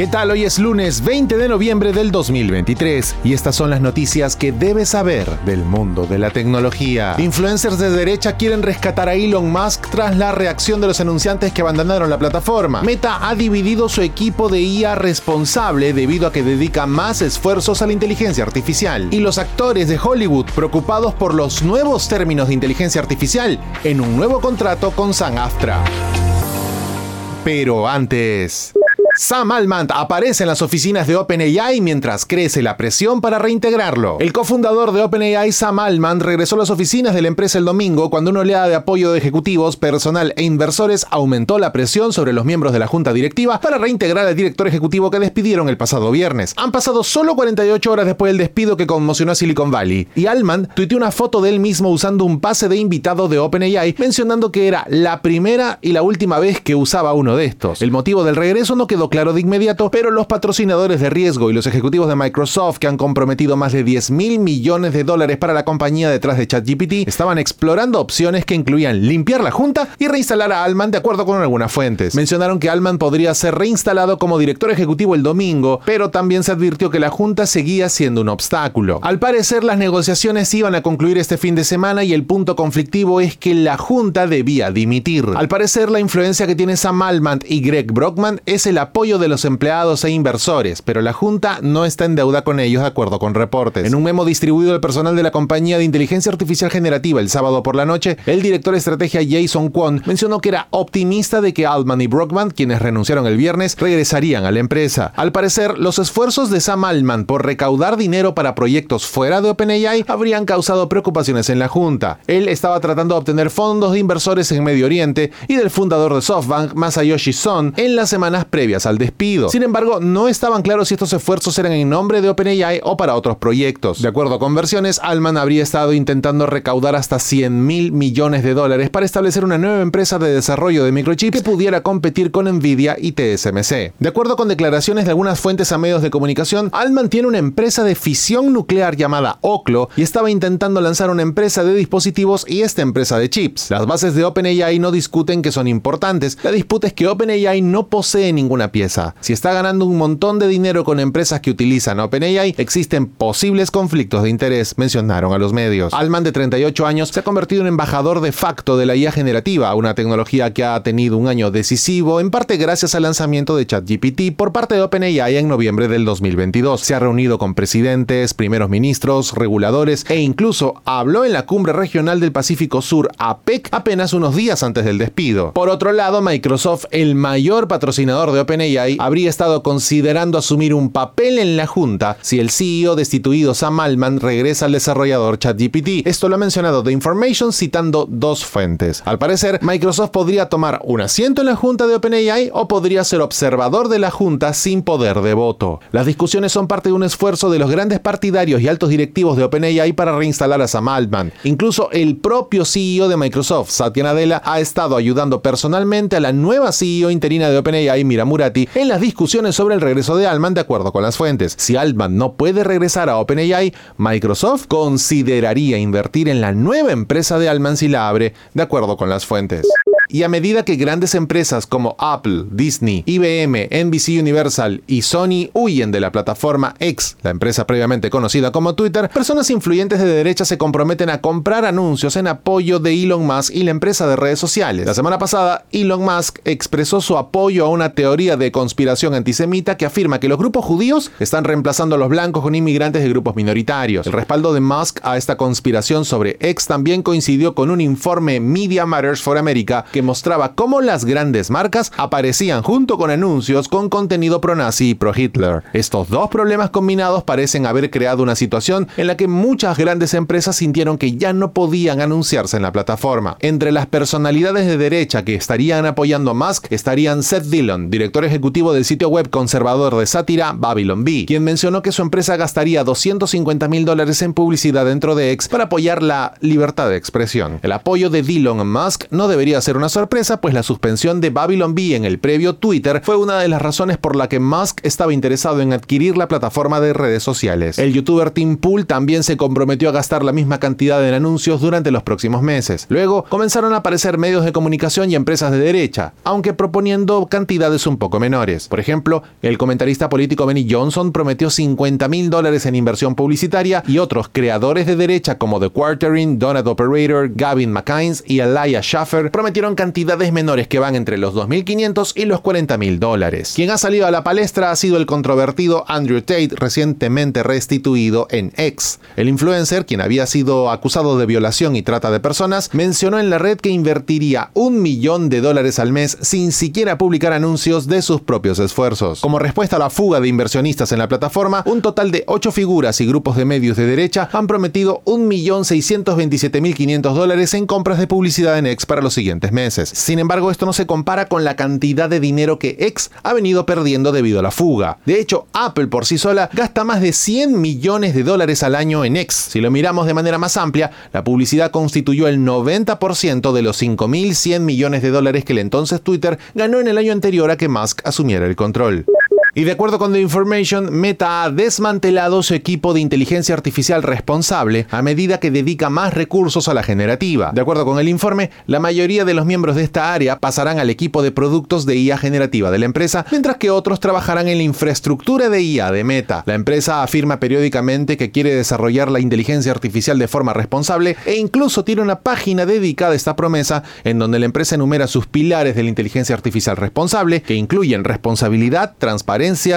¿Qué tal? Hoy es lunes 20 de noviembre del 2023 y estas son las noticias que debes saber del mundo de la tecnología. Influencers de derecha quieren rescatar a Elon Musk tras la reacción de los anunciantes que abandonaron la plataforma. Meta ha dividido su equipo de IA responsable debido a que dedica más esfuerzos a la inteligencia artificial. Y los actores de Hollywood preocupados por los nuevos términos de inteligencia artificial en un nuevo contrato con San Aftra. Pero antes... Sam Altman aparece en las oficinas de OpenAI mientras crece la presión para reintegrarlo. El cofundador de OpenAI, Sam Altman, regresó a las oficinas de la empresa el domingo cuando una oleada de apoyo de ejecutivos, personal e inversores aumentó la presión sobre los miembros de la junta directiva para reintegrar al director ejecutivo que despidieron el pasado viernes. Han pasado solo 48 horas después del despido que conmocionó a Silicon Valley, y Altman tuiteó una foto de él mismo usando un pase de invitado de OpenAI, mencionando que era la primera y la última vez que usaba uno de estos. El motivo del regreso no quedó claro de inmediato, pero los patrocinadores de riesgo y los ejecutivos de Microsoft que han comprometido más de 10 mil millones de dólares para la compañía detrás de ChatGPT estaban explorando opciones que incluían limpiar la junta y reinstalar a Alman de acuerdo con algunas fuentes. Mencionaron que Alman podría ser reinstalado como director ejecutivo el domingo, pero también se advirtió que la junta seguía siendo un obstáculo. Al parecer las negociaciones iban a concluir este fin de semana y el punto conflictivo es que la junta debía dimitir. Al parecer la influencia que tiene Sam Altman y Greg Brockman es el apoyo de los empleados e inversores, pero la Junta no está en deuda con ellos de acuerdo con reportes. En un memo distribuido al personal de la compañía de inteligencia artificial generativa el sábado por la noche, el director de estrategia Jason Kwon mencionó que era optimista de que Altman y Brockman, quienes renunciaron el viernes, regresarían a la empresa. Al parecer, los esfuerzos de Sam Altman por recaudar dinero para proyectos fuera de OpenAI habrían causado preocupaciones en la Junta. Él estaba tratando de obtener fondos de inversores en Medio Oriente y del fundador de SoftBank, Masayoshi Son, en las semanas previas al despido. Sin embargo, no estaban claros si estos esfuerzos eran en nombre de OpenAI o para otros proyectos. De acuerdo con versiones, Alman habría estado intentando recaudar hasta 100 mil millones de dólares para establecer una nueva empresa de desarrollo de microchips que pudiera competir con Nvidia y TSMC. De acuerdo con declaraciones de algunas fuentes a medios de comunicación, Alman tiene una empresa de fisión nuclear llamada Oclo y estaba intentando lanzar una empresa de dispositivos y esta empresa de chips. Las bases de OpenAI no discuten que son importantes, la disputa es que OpenAI no posee ninguna pieza si está ganando un montón de dinero con empresas que utilizan OpenAI, existen posibles conflictos de interés, mencionaron a los medios. Alman, de 38 años, se ha convertido en embajador de facto de la IA generativa, una tecnología que ha tenido un año decisivo, en parte gracias al lanzamiento de ChatGPT por parte de OpenAI en noviembre del 2022. Se ha reunido con presidentes, primeros ministros, reguladores e incluso habló en la cumbre regional del Pacífico Sur, APEC, apenas unos días antes del despido. Por otro lado, Microsoft, el mayor patrocinador de OpenAI, habría estado considerando asumir un papel en la junta si el CEO destituido Sam Altman regresa al desarrollador ChatGPT. Esto lo ha mencionado The Information citando dos fuentes. Al parecer, Microsoft podría tomar un asiento en la junta de OpenAI o podría ser observador de la junta sin poder de voto. Las discusiones son parte de un esfuerzo de los grandes partidarios y altos directivos de OpenAI para reinstalar a Sam Altman. Incluso el propio CEO de Microsoft, Satya Nadella, ha estado ayudando personalmente a la nueva CEO interina de OpenAI, Mira Murati, en las discusiones sobre el regreso de Altman de acuerdo con las fuentes. Si Altman no puede regresar a OpenAI, Microsoft consideraría invertir en la nueva empresa de Altman si la abre, de acuerdo con las fuentes. Y a medida que grandes empresas como Apple, Disney, IBM, NBC Universal y Sony huyen de la plataforma X, la empresa previamente conocida como Twitter, personas influyentes de derecha se comprometen a comprar anuncios en apoyo de Elon Musk y la empresa de redes sociales. La semana pasada, Elon Musk expresó su apoyo a una teoría de conspiración antisemita que afirma que los grupos judíos están reemplazando a los blancos con inmigrantes de grupos minoritarios. El respaldo de Musk a esta conspiración sobre X también coincidió con un informe Media Matters for America que mostraba cómo las grandes marcas aparecían junto con anuncios con contenido pro-nazi y pro-Hitler. Estos dos problemas combinados parecen haber creado una situación en la que muchas grandes empresas sintieron que ya no podían anunciarse en la plataforma. Entre las personalidades de derecha que estarían apoyando a Musk estarían Seth Dillon, director ejecutivo del sitio web conservador de sátira Babylon Bee, quien mencionó que su empresa gastaría 250 mil dólares en publicidad dentro de X para apoyar la libertad de expresión. El apoyo de a Musk no debería ser una sorpresa, pues la suspensión de Babylon Bee en el previo Twitter fue una de las razones por la que Musk estaba interesado en adquirir la plataforma de redes sociales. El youtuber Tim Pool también se comprometió a gastar la misma cantidad en anuncios durante los próximos meses. Luego comenzaron a aparecer medios de comunicación y empresas de derecha, aunque proponiendo cantidades un poco menores. Por ejemplo, el comentarista político Benny Johnson prometió 50 mil dólares en inversión publicitaria y otros creadores de derecha como The Quartering, Donut Operator, Gavin McKines y Elia Schaffer prometieron cantidades menores que van entre los 2.500 y los 40 mil dólares. Quien ha salido a la palestra ha sido el controvertido Andrew Tate, recientemente restituido en X. El influencer, quien había sido acusado de violación y trata de personas, mencionó en la red que invertiría un millón de dólares al mes sin siquiera publicar anuncios de sus propios esfuerzos. Como respuesta a la fuga de inversionistas en la plataforma, un total de ocho figuras y grupos de medios de derecha han prometido 1.627.500 dólares en compras de publicidad en X para los siguientes meses. Sin embargo, esto no se compara con la cantidad de dinero que X ha venido perdiendo debido a la fuga. De hecho, Apple por sí sola gasta más de 100 millones de dólares al año en X. Si lo miramos de manera más amplia, la publicidad constituyó el 90% de los 5.100 millones de dólares que el entonces Twitter ganó en el año anterior a que Asumiera el control. Y de acuerdo con The Information, Meta ha desmantelado su equipo de inteligencia artificial responsable a medida que dedica más recursos a la generativa. De acuerdo con el informe, la mayoría de los miembros de esta área pasarán al equipo de productos de IA generativa de la empresa, mientras que otros trabajarán en la infraestructura de IA de Meta. La empresa afirma periódicamente que quiere desarrollar la inteligencia artificial de forma responsable e incluso tiene una página dedicada a esta promesa en donde la empresa enumera sus pilares de la inteligencia artificial responsable, que incluyen responsabilidad,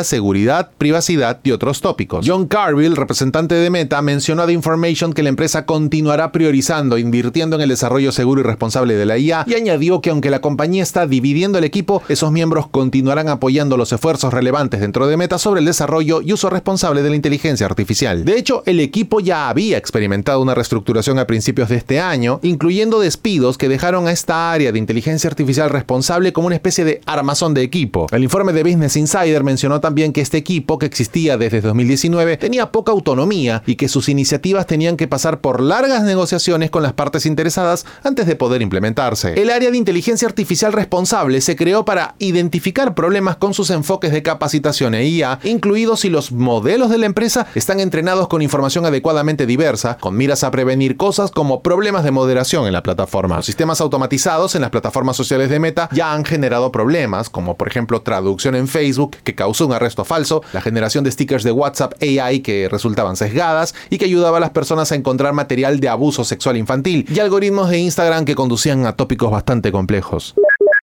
seguridad, privacidad y otros tópicos. John Carville, representante de Meta, mencionó a The Information que la empresa continuará priorizando, invirtiendo en el desarrollo seguro y responsable de la IA y añadió que aunque la compañía está dividiendo el equipo, esos miembros continuarán apoyando los esfuerzos relevantes dentro de Meta sobre el desarrollo y uso responsable de la inteligencia artificial. De hecho, el equipo ya había experimentado una reestructuración a principios de este año, incluyendo despidos que dejaron a esta área de inteligencia artificial responsable como una especie de armazón de equipo. El informe de Business Insider mencionó también que este equipo, que existía desde 2019, tenía poca autonomía y que sus iniciativas tenían que pasar por largas negociaciones con las partes interesadas antes de poder implementarse. El área de inteligencia artificial responsable se creó para identificar problemas con sus enfoques de capacitación e IA, incluidos si los modelos de la empresa están entrenados con información adecuadamente diversa, con miras a prevenir cosas como problemas de moderación en la plataforma. Los sistemas automatizados en las plataformas sociales de Meta ya han generado problemas, como por ejemplo traducción en Facebook, que causó un arresto falso, la generación de stickers de WhatsApp AI que resultaban sesgadas y que ayudaba a las personas a encontrar material de abuso sexual infantil, y algoritmos de Instagram que conducían a tópicos bastante complejos.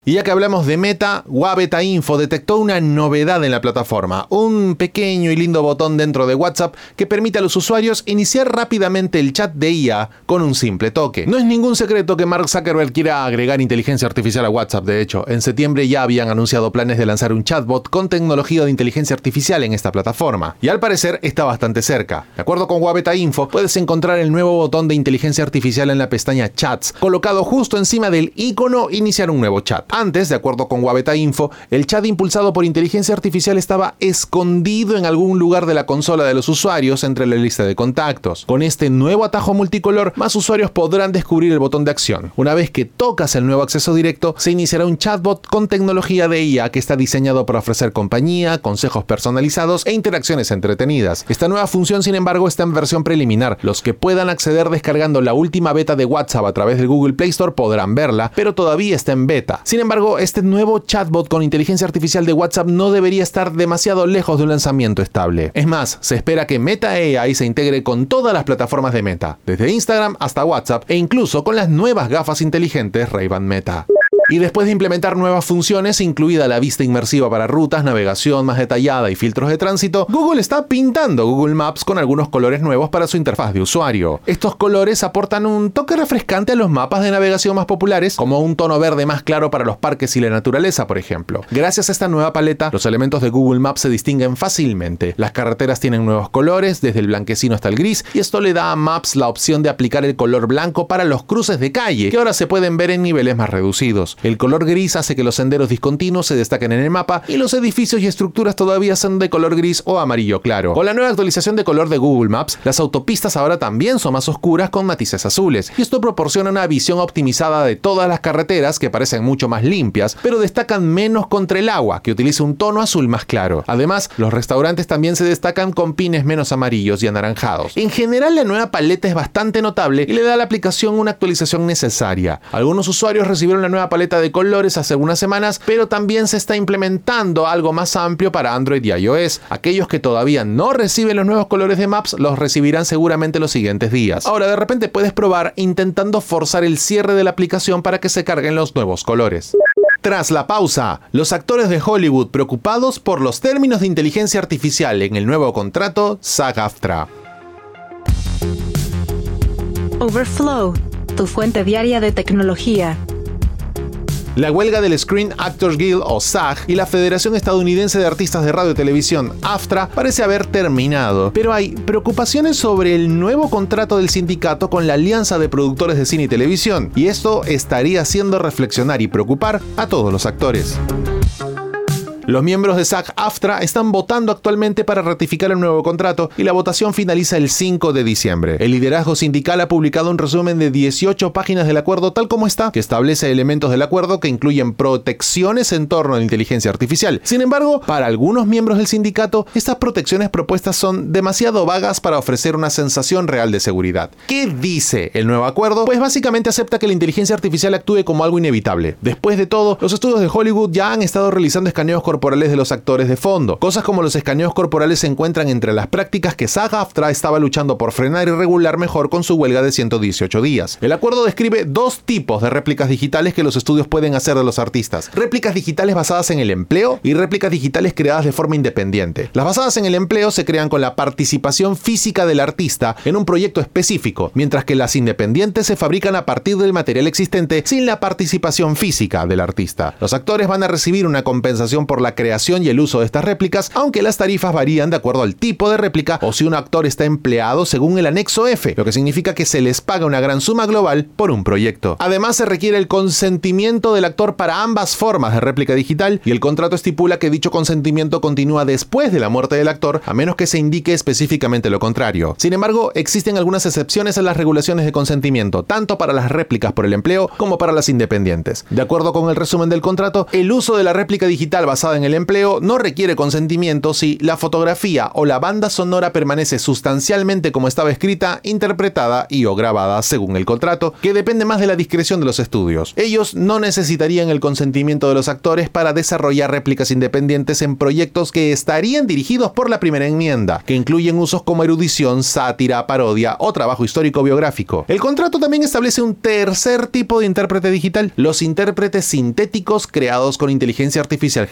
Y ya que hablamos de Meta, Wabeta Info detectó una novedad en la plataforma, un pequeño y lindo botón dentro de WhatsApp que permite a los usuarios iniciar rápidamente el chat de IA con un simple toque. No es ningún secreto que Mark Zuckerberg quiera agregar inteligencia artificial a WhatsApp, de hecho, en septiembre ya habían anunciado planes de lanzar un chatbot con tecnología de inteligencia artificial en esta plataforma, y al parecer está bastante cerca. De acuerdo con Wabeta Info, puedes encontrar el nuevo botón de inteligencia artificial en la pestaña Chats, colocado justo encima del icono Iniciar un nuevo chat. Antes, de acuerdo con Wabeta Info, el chat impulsado por inteligencia artificial estaba escondido en algún lugar de la consola de los usuarios entre la lista de contactos. Con este nuevo atajo multicolor, más usuarios podrán descubrir el botón de acción. Una vez que tocas el nuevo acceso directo, se iniciará un chatbot con tecnología de IA que está diseñado para ofrecer compañía, consejos personalizados e interacciones entretenidas. Esta nueva función, sin embargo, está en versión preliminar. Los que puedan acceder descargando la última beta de WhatsApp a través del Google Play Store podrán verla, pero todavía está en beta. Embargo, este nuevo chatbot con inteligencia artificial de WhatsApp no debería estar demasiado lejos de un lanzamiento estable. Es más, se espera que Meta AI se integre con todas las plataformas de Meta, desde Instagram hasta WhatsApp e incluso con las nuevas gafas inteligentes Ray-Ban Meta. Y después de implementar nuevas funciones, incluida la vista inmersiva para rutas, navegación más detallada y filtros de tránsito, Google está pintando Google Maps con algunos colores nuevos para su interfaz de usuario. Estos colores aportan un toque refrescante a los mapas de navegación más populares, como un tono verde más claro para los parques y la naturaleza, por ejemplo. Gracias a esta nueva paleta, los elementos de Google Maps se distinguen fácilmente. Las carreteras tienen nuevos colores, desde el blanquecino hasta el gris, y esto le da a Maps la opción de aplicar el color blanco para los cruces de calle, que ahora se pueden ver en niveles más reducidos. El color gris hace que los senderos discontinuos se destaquen en el mapa y los edificios y estructuras todavía son de color gris o amarillo claro. Con la nueva actualización de color de Google Maps, las autopistas ahora también son más oscuras con matices azules, y esto proporciona una visión optimizada de todas las carreteras que parecen mucho más limpias, pero destacan menos contra el agua, que utiliza un tono azul más claro. Además, los restaurantes también se destacan con pines menos amarillos y anaranjados. En general, la nueva paleta es bastante notable y le da a la aplicación una actualización necesaria. Algunos usuarios recibieron la nueva paleta de colores hace algunas semanas, pero también se está implementando algo más amplio para Android y iOS. Aquellos que todavía no reciben los nuevos colores de Maps los recibirán seguramente los siguientes días. Ahora, de repente puedes probar intentando forzar el cierre de la aplicación para que se carguen los nuevos colores. Tras la pausa, los actores de Hollywood preocupados por los términos de inteligencia artificial en el nuevo contrato SAG-AFTRA. Overflow, tu fuente diaria de tecnología. La huelga del Screen Actors Guild o SAG y la Federación Estadounidense de Artistas de Radio y Televisión, AFTRA, parece haber terminado, pero hay preocupaciones sobre el nuevo contrato del sindicato con la Alianza de Productores de Cine y Televisión, y esto estaría haciendo reflexionar y preocupar a todos los actores. Los miembros de SAG-AFTRA están votando actualmente para ratificar el nuevo contrato y la votación finaliza el 5 de diciembre. El liderazgo sindical ha publicado un resumen de 18 páginas del acuerdo tal como está, que establece elementos del acuerdo que incluyen protecciones en torno a la inteligencia artificial. Sin embargo, para algunos miembros del sindicato, estas protecciones propuestas son demasiado vagas para ofrecer una sensación real de seguridad. ¿Qué dice el nuevo acuerdo? Pues básicamente acepta que la inteligencia artificial actúe como algo inevitable. Después de todo, los estudios de Hollywood ya han estado realizando escaneos corporales corporales de los actores de fondo. Cosas como los escaneos corporales se encuentran entre las prácticas que SAG-AFTRA estaba luchando por frenar y regular mejor con su huelga de 118 días. El acuerdo describe dos tipos de réplicas digitales que los estudios pueden hacer de los artistas. Réplicas digitales basadas en el empleo y réplicas digitales creadas de forma independiente. Las basadas en el empleo se crean con la participación física del artista en un proyecto específico, mientras que las independientes se fabrican a partir del material existente sin la participación física del artista. Los actores van a recibir una compensación por la creación y el uso de estas réplicas, aunque las tarifas varían de acuerdo al tipo de réplica o si un actor está empleado según el anexo F, lo que significa que se les paga una gran suma global por un proyecto. Además, se requiere el consentimiento del actor para ambas formas de réplica digital y el contrato estipula que dicho consentimiento continúa después de la muerte del actor, a menos que se indique específicamente lo contrario. Sin embargo, existen algunas excepciones a las regulaciones de consentimiento, tanto para las réplicas por el empleo como para las independientes. De acuerdo con el resumen del contrato, el uso de la réplica digital basada en el empleo no requiere consentimiento si la fotografía o la banda sonora permanece sustancialmente como estaba escrita, interpretada y o grabada según el contrato, que depende más de la discreción de los estudios. Ellos no necesitarían el consentimiento de los actores para desarrollar réplicas independientes en proyectos que estarían dirigidos por la primera enmienda, que incluyen usos como erudición, sátira, parodia o trabajo histórico biográfico. El contrato también establece un tercer tipo de intérprete digital, los intérpretes sintéticos creados con inteligencia artificial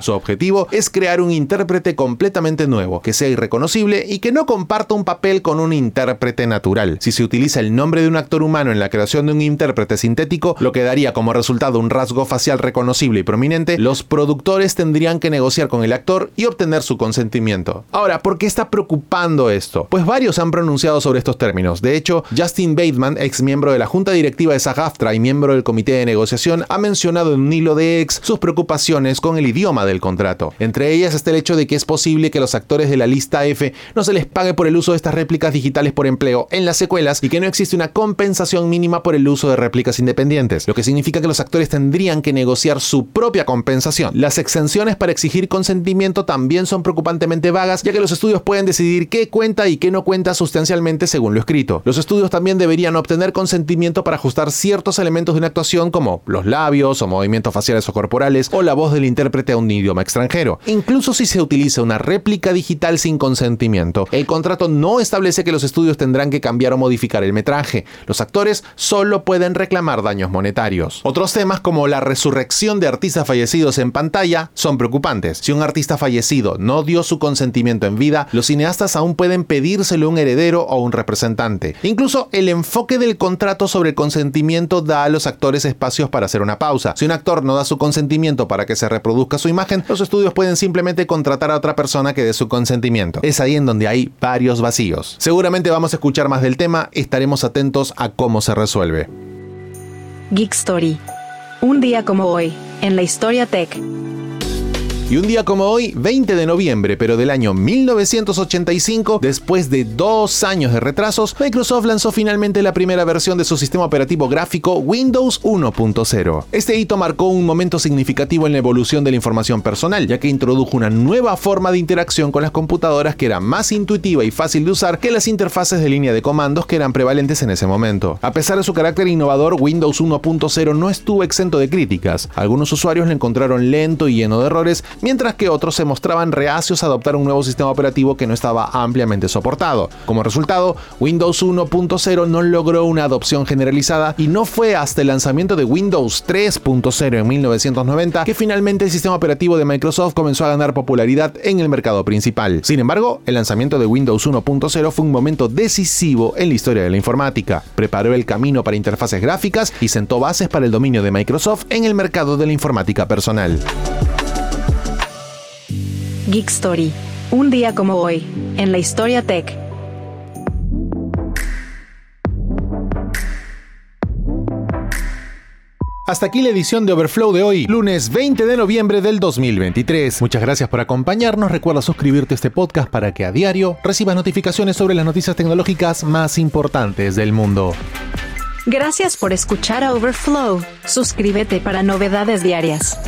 su objetivo es crear un intérprete completamente nuevo, que sea irreconocible y que no comparta un papel con un intérprete natural. Si se utiliza el nombre de un actor humano en la creación de un intérprete sintético, lo que daría como resultado un rasgo facial reconocible y prominente, los productores tendrían que negociar con el actor y obtener su consentimiento. Ahora, ¿por qué está preocupando esto? Pues varios han pronunciado sobre estos términos. De hecho, Justin Bateman, ex miembro de la junta directiva de SAG-AFTRA y miembro del comité de negociación, ha mencionado en un hilo de ex sus preocupaciones con el idioma del contrato. Entre ellas está el hecho de que es posible que los actores de la lista F no se les pague por el uso de estas réplicas digitales por empleo en las secuelas y que no existe una compensación mínima por el uso de réplicas independientes, lo que significa que los actores tendrían que negociar su propia compensación. Las exenciones para exigir consentimiento también son preocupantemente vagas, ya que los estudios pueden decidir qué cuenta y qué no cuenta sustancialmente según lo escrito. Los estudios también deberían obtener consentimiento para ajustar ciertos elementos de una actuación como los labios o movimientos faciales o corporales o la voz del intérprete un idioma extranjero. Incluso si se utiliza una réplica digital sin consentimiento, el contrato no establece que los estudios tendrán que cambiar o modificar el metraje. Los actores solo pueden reclamar daños monetarios. Otros temas como la resurrección de artistas fallecidos en pantalla son preocupantes. Si un artista fallecido no dio su consentimiento en vida, los cineastas aún pueden pedírselo a un heredero o un representante. Incluso el enfoque del contrato sobre el consentimiento da a los actores espacios para hacer una pausa. Si un actor no da su consentimiento para que se reproduzca su imagen, los estudios pueden simplemente contratar a otra persona que dé su consentimiento. Es ahí en donde hay varios vacíos. Seguramente vamos a escuchar más del tema, estaremos atentos a cómo se resuelve. Geek Story Un día como hoy, en la historia tech. Y un día como hoy, 20 de noviembre, pero del año 1985, después de dos años de retrasos, Microsoft lanzó finalmente la primera versión de su sistema operativo gráfico Windows 1.0. Este hito marcó un momento significativo en la evolución de la información personal, ya que introdujo una nueva forma de interacción con las computadoras que era más intuitiva y fácil de usar que las interfaces de línea de comandos que eran prevalentes en ese momento. A pesar de su carácter innovador, Windows 1.0 no estuvo exento de críticas. Algunos usuarios lo encontraron lento y lleno de errores, mientras que otros se mostraban reacios a adoptar un nuevo sistema operativo que no estaba ampliamente soportado. Como resultado, Windows 1.0 no logró una adopción generalizada y no fue hasta el lanzamiento de Windows 3.0 en 1990 que finalmente el sistema operativo de Microsoft comenzó a ganar popularidad en el mercado principal. Sin embargo, el lanzamiento de Windows 1.0 fue un momento decisivo en la historia de la informática. Preparó el camino para interfaces gráficas y sentó bases para el dominio de Microsoft en el mercado de la informática personal. Geek Story. Un día como hoy, en la historia tech. Hasta aquí la edición de Overflow de hoy, lunes 20 de noviembre del 2023. Muchas gracias por acompañarnos. Recuerda suscribirte a este podcast para que a diario recibas notificaciones sobre las noticias tecnológicas más importantes del mundo. Gracias por escuchar a Overflow. Suscríbete para novedades diarias.